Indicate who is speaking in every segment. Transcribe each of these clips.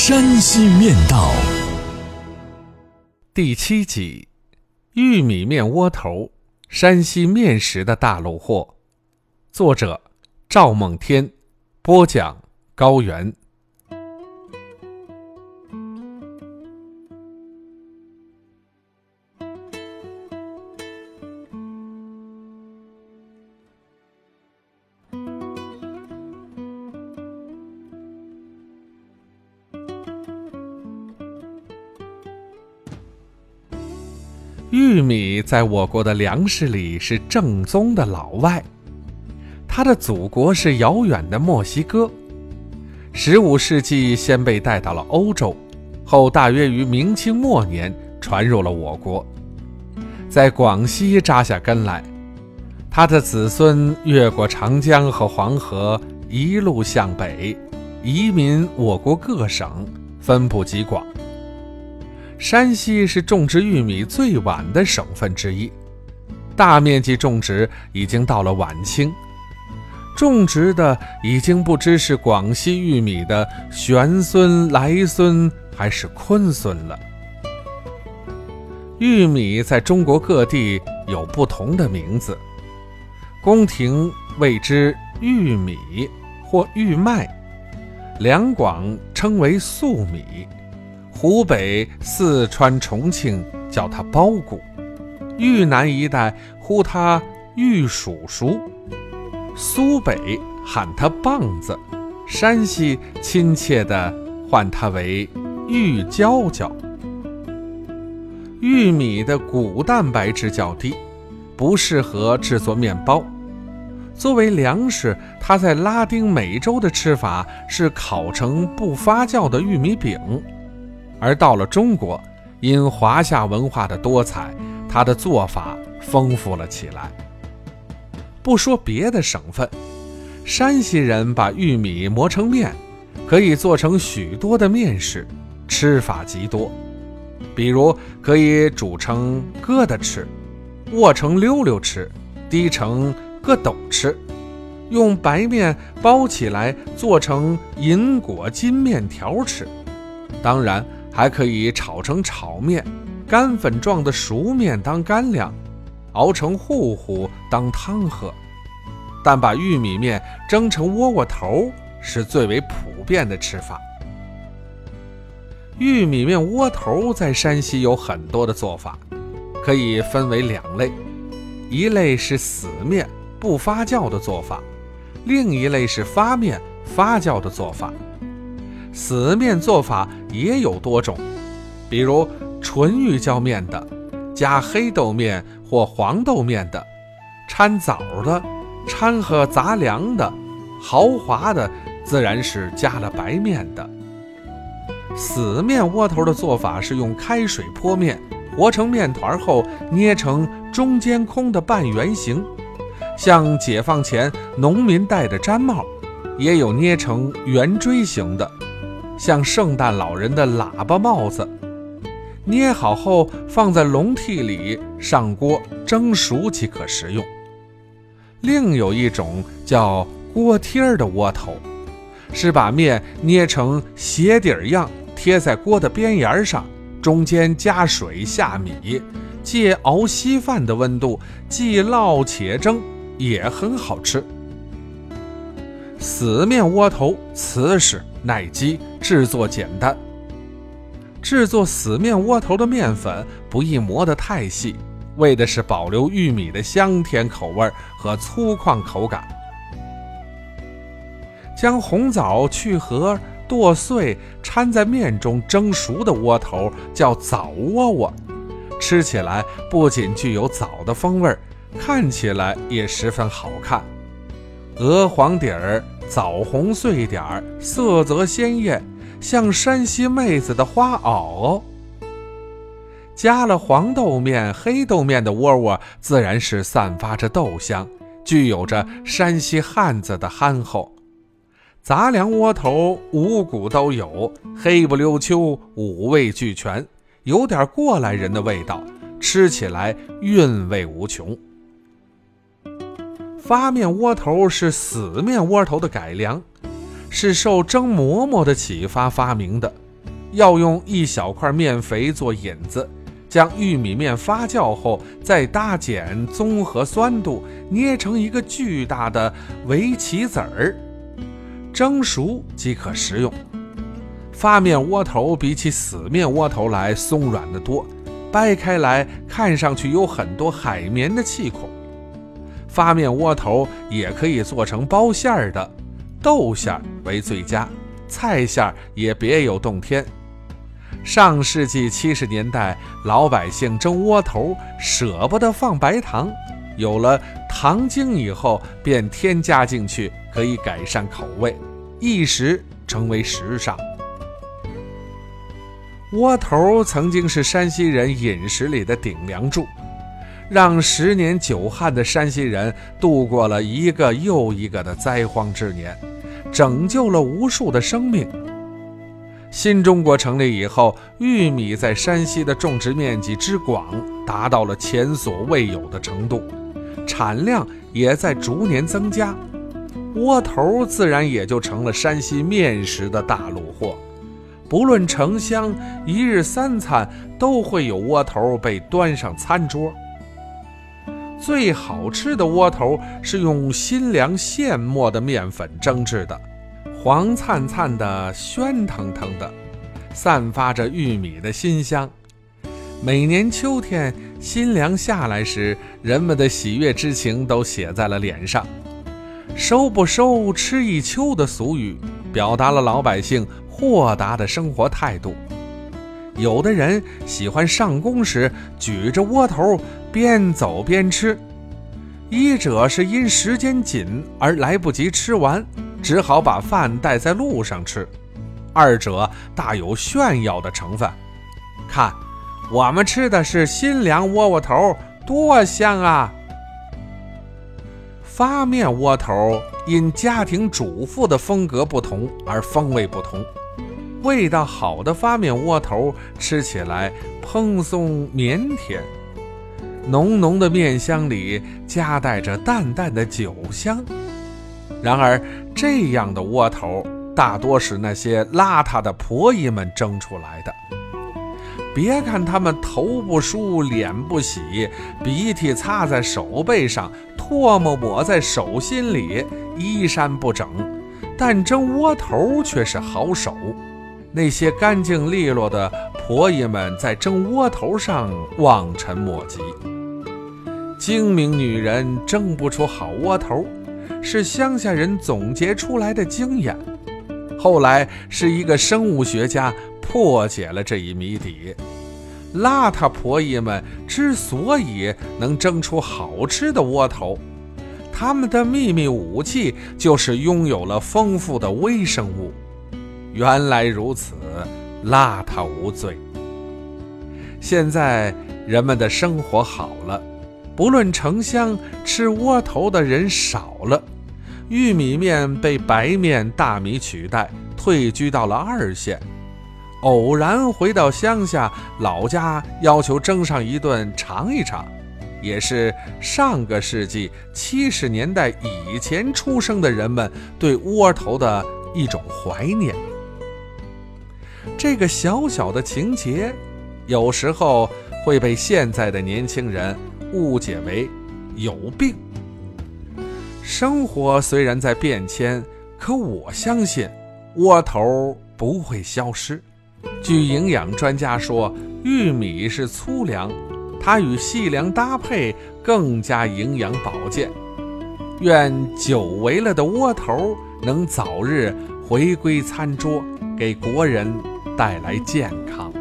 Speaker 1: 山西面道》
Speaker 2: 第七集：玉米面窝头，山西面食的大路货。作者：赵梦天，播讲：高原。玉米在我国的粮食里是正宗的老外，它的祖国是遥远的墨西哥。十五世纪先被带到了欧洲，后大约于明清末年传入了我国，在广西扎下根来。它的子孙越过长江和黄河，一路向北，移民我国各省，分布极广。山西是种植玉米最晚的省份之一，大面积种植已经到了晚清，种植的已经不知是广西玉米的玄孙、来孙还是坤孙了。玉米在中国各地有不同的名字，宫廷谓之玉米或玉麦，两广称为粟米。湖北、四川、重庆叫它包谷，豫南一带呼它玉蜀黍，苏北喊它棒子，山西亲切地唤它为玉娇娇。玉米的谷蛋白质较低，不适合制作面包。作为粮食，它在拉丁美洲的吃法是烤成不发酵的玉米饼。而到了中国，因华夏文化的多彩，它的做法丰富了起来。不说别的省份，山西人把玉米磨成面，可以做成许多的面食，吃法极多。比如可以煮成疙瘩吃，握成溜溜吃，滴成疙斗吃，用白面包起来做成银果金面条吃。当然。还可以炒成炒面，干粉状的熟面当干粮，熬成糊糊当汤喝。但把玉米面蒸成窝窝头是最为普遍的吃法。玉米面窝头在山西有很多的做法，可以分为两类：一类是死面不发酵的做法，另一类是发面发酵的做法。死面做法也有多种，比如纯玉椒面的，加黑豆面或黄豆面的，掺枣的，掺和杂粮的，豪华的自然是加了白面的。死面窝头的做法是用开水泼面，和成面团后捏成中间空的半圆形，像解放前农民戴的毡帽，也有捏成圆锥形的。像圣诞老人的喇叭帽子，捏好后放在笼屉里，上锅蒸熟即可食用。另有一种叫锅贴儿的窝头，是把面捏成鞋底儿样，贴在锅的边沿上，中间加水下米，借熬稀饭的温度，既烙且蒸，也很好吃。死面窝头瓷实耐饥，制作简单。制作死面窝头的面粉不宜磨得太细，为的是保留玉米的香甜口味和粗犷口感。将红枣去核剁碎，掺在面中蒸熟的窝头叫枣窝窝，吃起来不仅具有枣的风味，看起来也十分好看。鹅黄底儿，枣红碎点儿，色泽鲜艳，像山西妹子的花袄。加了黄豆面、黑豆面的窝窝，自然是散发着豆香，具有着山西汉子的憨厚。杂粮窝头五谷都有，黑不溜秋，五味俱全，有点过来人的味道，吃起来韵味无穷。发面窝头是死面窝头的改良，是受蒸馍馍的启发发明的，要用一小块面肥做引子。将玉米面发酵后，再搭碱综合酸度，捏成一个巨大的围棋子儿，蒸熟即可食用。发面窝头比起死面窝头来松软得多，掰开来看上去有很多海绵的气孔。发面窝头也可以做成包馅儿的，豆馅儿为最佳，菜馅儿也别有洞天。上世纪七十年代，老百姓蒸窝头舍不得放白糖，有了糖精以后，便添加进去，可以改善口味，一时成为时尚。窝头曾经是山西人饮食里的顶梁柱，让十年久旱的山西人度过了一个又一个的灾荒之年，拯救了无数的生命。新中国成立以后，玉米在山西的种植面积之广，达到了前所未有的程度，产量也在逐年增加，窝头自然也就成了山西面食的大路货。不论城乡，一日三餐都会有窝头被端上餐桌。最好吃的窝头是用新粮现磨的面粉蒸制的。黄灿灿的，喧腾腾的，散发着玉米的馨香。每年秋天新粮下来时，人们的喜悦之情都写在了脸上。收不收，吃一秋的俗语，表达了老百姓豁达的生活态度。有的人喜欢上工时举着窝头边走边吃，一者是因时间紧而来不及吃完。只好把饭带在路上吃，二者大有炫耀的成分。看，我们吃的是新粮窝窝头，多香啊！发面窝头因家庭主妇的风格不同而风味不同。味道好的发面窝头吃起来蓬松绵甜，浓浓的面香里夹带着淡淡的酒香。然而，这样的窝头大多是那些邋遢的婆姨们蒸出来的。别看他们头不梳、脸不洗、鼻涕擦在手背上、唾沫抹在手心里、衣衫不整，但蒸窝头却是好手。那些干净利落的婆姨们在蒸窝头上望尘莫及。精明女人蒸不出好窝头。是乡下人总结出来的经验，后来是一个生物学家破解了这一谜底。邋遢婆姨们之所以能蒸出好吃的窝头，他们的秘密武器就是拥有了丰富的微生物。原来如此，邋遢无罪。现在人们的生活好了。不论城乡，吃窝头的人少了，玉米面被白面、大米取代，退居到了二线。偶然回到乡下，老家要求蒸上一顿尝一尝，也是上个世纪七十年代以前出生的人们对窝头的一种怀念。这个小小的情节，有时候会被现在的年轻人。误解为有病。生活虽然在变迁，可我相信窝头不会消失。据营养专家说，玉米是粗粮，它与细粮搭配更加营养保健。愿久违了的窝头能早日回归餐桌，给国人带来健康。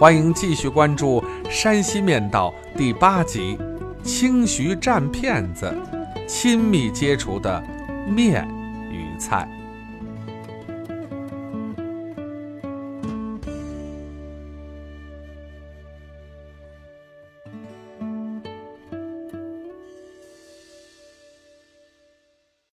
Speaker 2: 欢迎继续关注《山西面道》第八集：清徐蘸片子，亲密接触的面与菜。